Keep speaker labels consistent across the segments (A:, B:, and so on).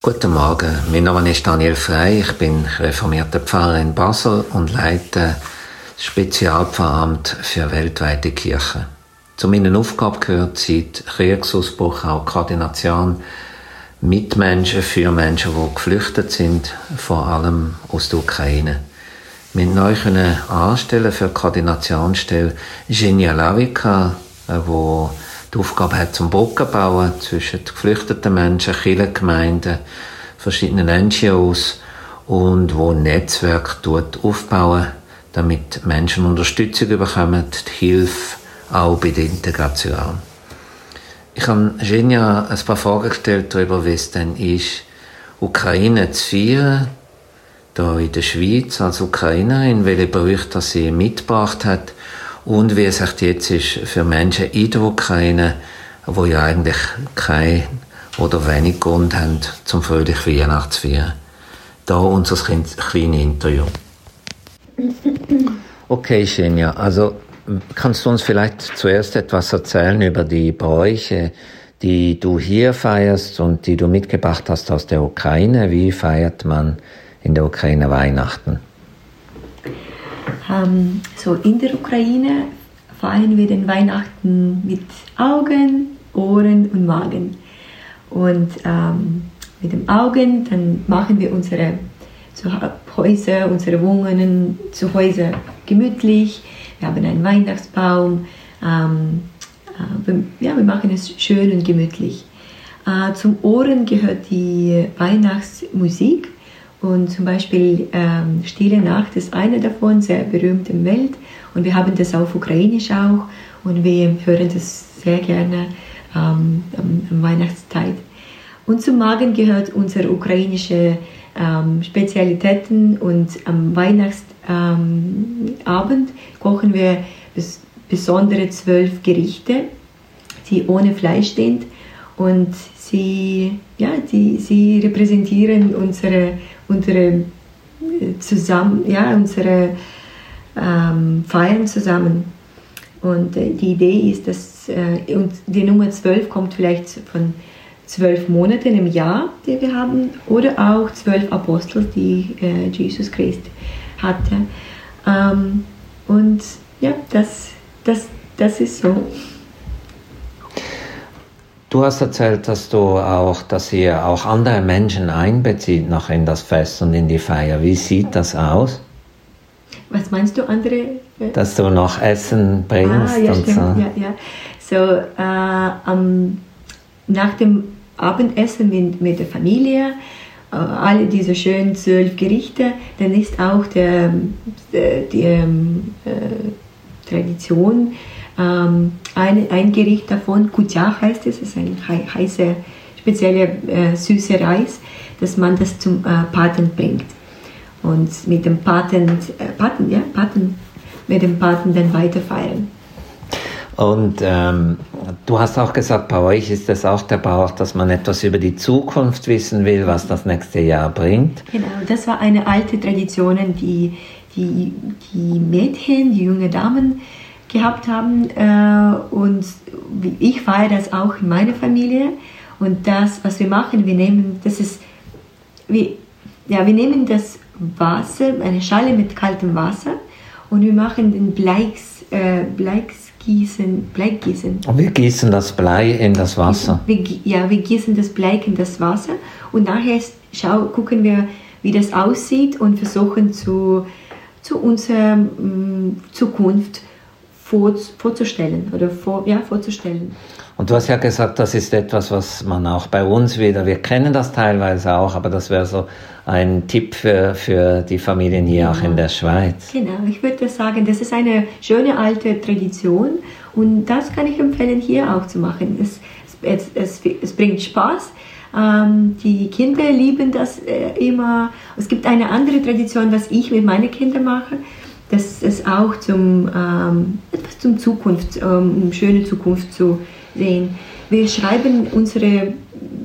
A: Guten Morgen, mein Name ist Daniel Frey, ich bin reformierter Pfarrer in Basel und leite das Spezialpfarramt für weltweite Kirchen. Zu meinen Aufgaben gehört seit Kriegsausbruch auch Koordination mit Menschen, für Menschen, die geflüchtet sind, vor allem aus der Ukraine. Wir neu anstellen für die Koordinationsstelle Genia Lavica, wo die Aufgabe hat, zum Brücken bauen zwischen geflüchteten Menschen, Kirchengemeinden, verschiedenen NGOs und wo Netzwerk aufbauen, damit Menschen Unterstützung bekommen, die Hilfe auch bei der Integration. Ich habe Genia ein paar Fragen gestellt darüber, wie es denn ist, Ukraine zu feiern, hier in der Schweiz als Ukrainerin, welche Berichte sie mitgebracht hat und wie es echt jetzt ist für Menschen in der Ukraine, wo ja eigentlich kein oder wenig Grund haben, zum fröhlich Weihnachten zu feiern. Da unser kleines Interview. Okay, Xenia, also kannst du uns vielleicht zuerst etwas erzählen über die Bräuche, die du hier feierst und die du mitgebracht hast aus der Ukraine? Wie feiert man in der Ukraine Weihnachten?
B: Ähm, so in der Ukraine feiern wir den Weihnachten mit Augen, Ohren und Magen. Und ähm, mit den Augen, dann machen wir unsere Häuser, unsere Wohnungen zu Hause gemütlich. Wir haben einen Weihnachtsbaum. Ähm, äh, wir, ja, wir machen es schön und gemütlich. Äh, zum Ohren gehört die Weihnachtsmusik. Und zum Beispiel ähm, Stille Nacht ist eine davon, sehr berühmt der Welt. Und wir haben das auf Ukrainisch auch. Und wir hören das sehr gerne ähm, am, Weihnachtszeit. Und zum Magen gehört unsere ukrainische ähm, Spezialitäten. Und am Weihnachtsabend ähm, kochen wir bis, besondere zwölf Gerichte, die ohne Fleisch sind. Und sie, ja, die, sie repräsentieren unsere unsere äh, zusammen, ja, unsere ähm, Feiern zusammen. Und äh, die Idee ist, dass äh, und die Nummer 12 kommt vielleicht von zwölf Monaten im Jahr, die wir haben, oder auch zwölf Apostel, die äh, Jesus Christ hatte. Ähm, und ja, das, das, das ist so.
A: Du hast erzählt, dass du auch, dass ihr auch andere Menschen einbezieht noch in das Fest und in die Feier. Wie sieht das aus?
B: Was meinst du, andere?
A: Dass du noch Essen bringst
B: ah, ja,
A: und
B: stimmt. so. Ja, ja. So, äh, um, nach dem Abendessen mit, mit der Familie, äh, alle diese schönen zwölf Gerichte, dann ist auch der, der die ähm, äh, Tradition, ähm, ein, ein Gericht davon, Kutja heißt es, ist ein heißer, spezieller äh, süßer Reis, dass man das zum äh, Paten bringt. Und mit dem Paten, äh, Paten, ja, Paten, mit dem Paten dann weiterfeiern.
A: Und ähm, du hast auch gesagt, bei euch ist es auch der Brauch, dass man etwas über die Zukunft wissen will, was das nächste Jahr bringt.
B: Genau, das war eine alte Tradition, die die, die Mädchen, die junge Damen gehabt haben. Äh, und ich feiere das auch in meiner Familie. Und das, was wir machen, wir nehmen, das ist, wir, ja, wir nehmen das Wasser, eine Schale mit kaltem Wasser und wir machen den Bleiks, äh, Bleiksgießen, Bleigießen.
A: Und wir gießen das Blei in das Wasser.
B: Wir, ja, wir gießen das Blei in das Wasser und nachher schau, gucken wir, wie das aussieht und versuchen zu, zu unserer mh, mm, Zukunft vor, vorzustellen oder vor, ja, vorzustellen.
A: Und du hast ja gesagt, das ist etwas, was man auch bei uns wieder, wir kennen das teilweise auch, aber das wäre so ein Tipp für, für die Familien hier ja. auch in der Schweiz.
B: Genau, ich würde sagen, das ist eine schöne alte Tradition und das kann ich empfehlen, hier auch zu machen. Es, es, es, es bringt Spaß. Ähm, die Kinder lieben das äh, immer. Es gibt eine andere Tradition, was ich mit meinen Kindern mache dass es auch zum, ähm, etwas zum Zukunft, ähm, um schöne Zukunft zu sehen. Wir schreiben unsere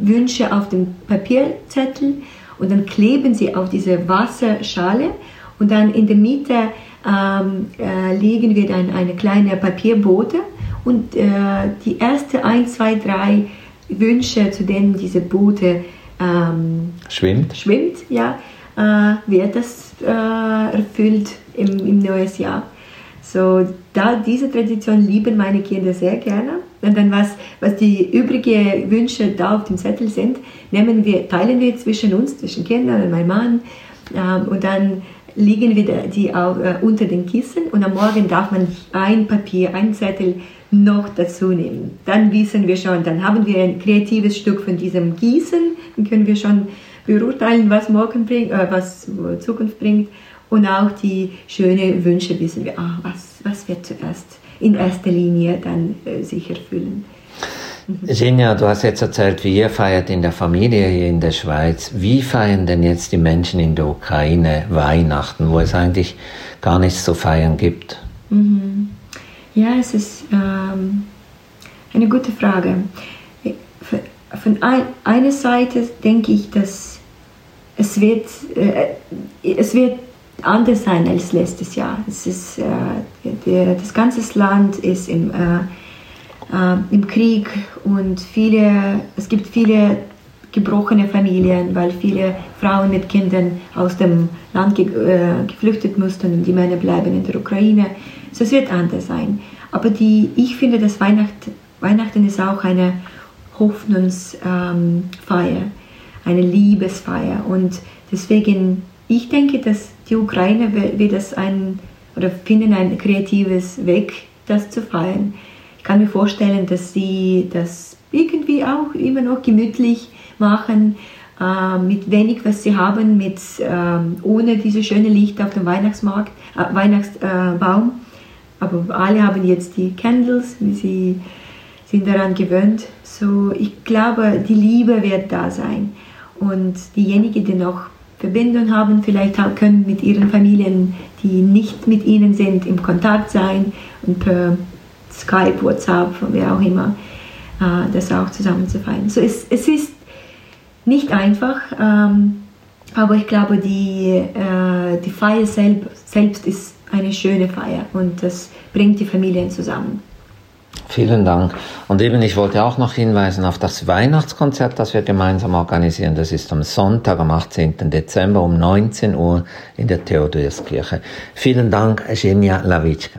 B: Wünsche auf den Papierzettel und dann kleben sie auf diese Wasserschale und dann in der Mitte ähm, äh, legen wir dann eine kleine Papierbote und äh, die ersten ein, zwei, drei Wünsche, zu denen diese Boote ähm,
A: schwimmt,
B: schwimmt ja, äh, wird das äh, erfüllt im, im neues Jahr. So, da diese Tradition lieben meine Kinder sehr gerne. Und dann was, was die übrigen Wünsche da auf dem Zettel sind, nehmen wir, teilen wir zwischen uns, zwischen Kindern und meinem Mann. Ähm, und dann liegen wir die auch, äh, unter den Kissen und am Morgen darf man ein Papier, ein Zettel noch dazu nehmen. Dann wissen wir schon, dann haben wir ein kreatives Stück von diesem Gießen, dann können wir schon beurteilen, was morgen bringt, äh, was Zukunft bringt und auch die schönen Wünsche wissen wir, ah, was, was wird zuerst in erster Linie dann äh, sich erfüllen.
A: Genia, du hast jetzt erzählt, wie ihr feiert in der Familie hier in der Schweiz. Wie feiern denn jetzt die Menschen in der Ukraine Weihnachten, wo es eigentlich gar nichts zu feiern gibt?
B: Mhm. Ja, es ist ähm, eine gute Frage. Von ein, einer Seite denke ich, dass es wird, äh, es wird anders sein als letztes Jahr. Es ist, äh, der, das ganze Land ist im äh, äh, im Krieg und viele, es gibt viele gebrochene Familien, weil viele Frauen mit Kindern aus dem Land ge äh, geflüchtet mussten und die Männer bleiben in der Ukraine. So, es wird anders sein. Aber die, ich finde, dass Weihnacht, Weihnachten ist auch eine Hoffnungsfeier, ähm, eine Liebesfeier. Und deswegen, ich denke, dass die Ukraine wird das ein, oder finden ein kreatives Weg, das zu feiern. Ich kann mir vorstellen, dass sie das irgendwie auch immer noch gemütlich machen, äh, mit wenig, was sie haben, mit, äh, ohne diese schöne Licht auf dem Weihnachtsmarkt, äh, Weihnachtsbaum. Aber alle haben jetzt die Candles, sie sind daran gewöhnt. So, ich glaube, die Liebe wird da sein. Und diejenigen, die noch Verbindung haben, vielleicht können mit ihren Familien, die nicht mit ihnen sind, im Kontakt sein und per Skype, WhatsApp, wer auch immer, äh, das auch zusammen zu feiern. So es, es ist nicht einfach, ähm, aber ich glaube, die, äh, die Feier selbst ist eine schöne Feier und das bringt die Familien zusammen.
A: Vielen Dank. Und eben, ich wollte auch noch hinweisen auf das Weihnachtskonzert, das wir gemeinsam organisieren. Das ist am Sonntag, am 18. Dezember um 19 Uhr in der Theodorskirche. Vielen Dank, Genia Lawitschka.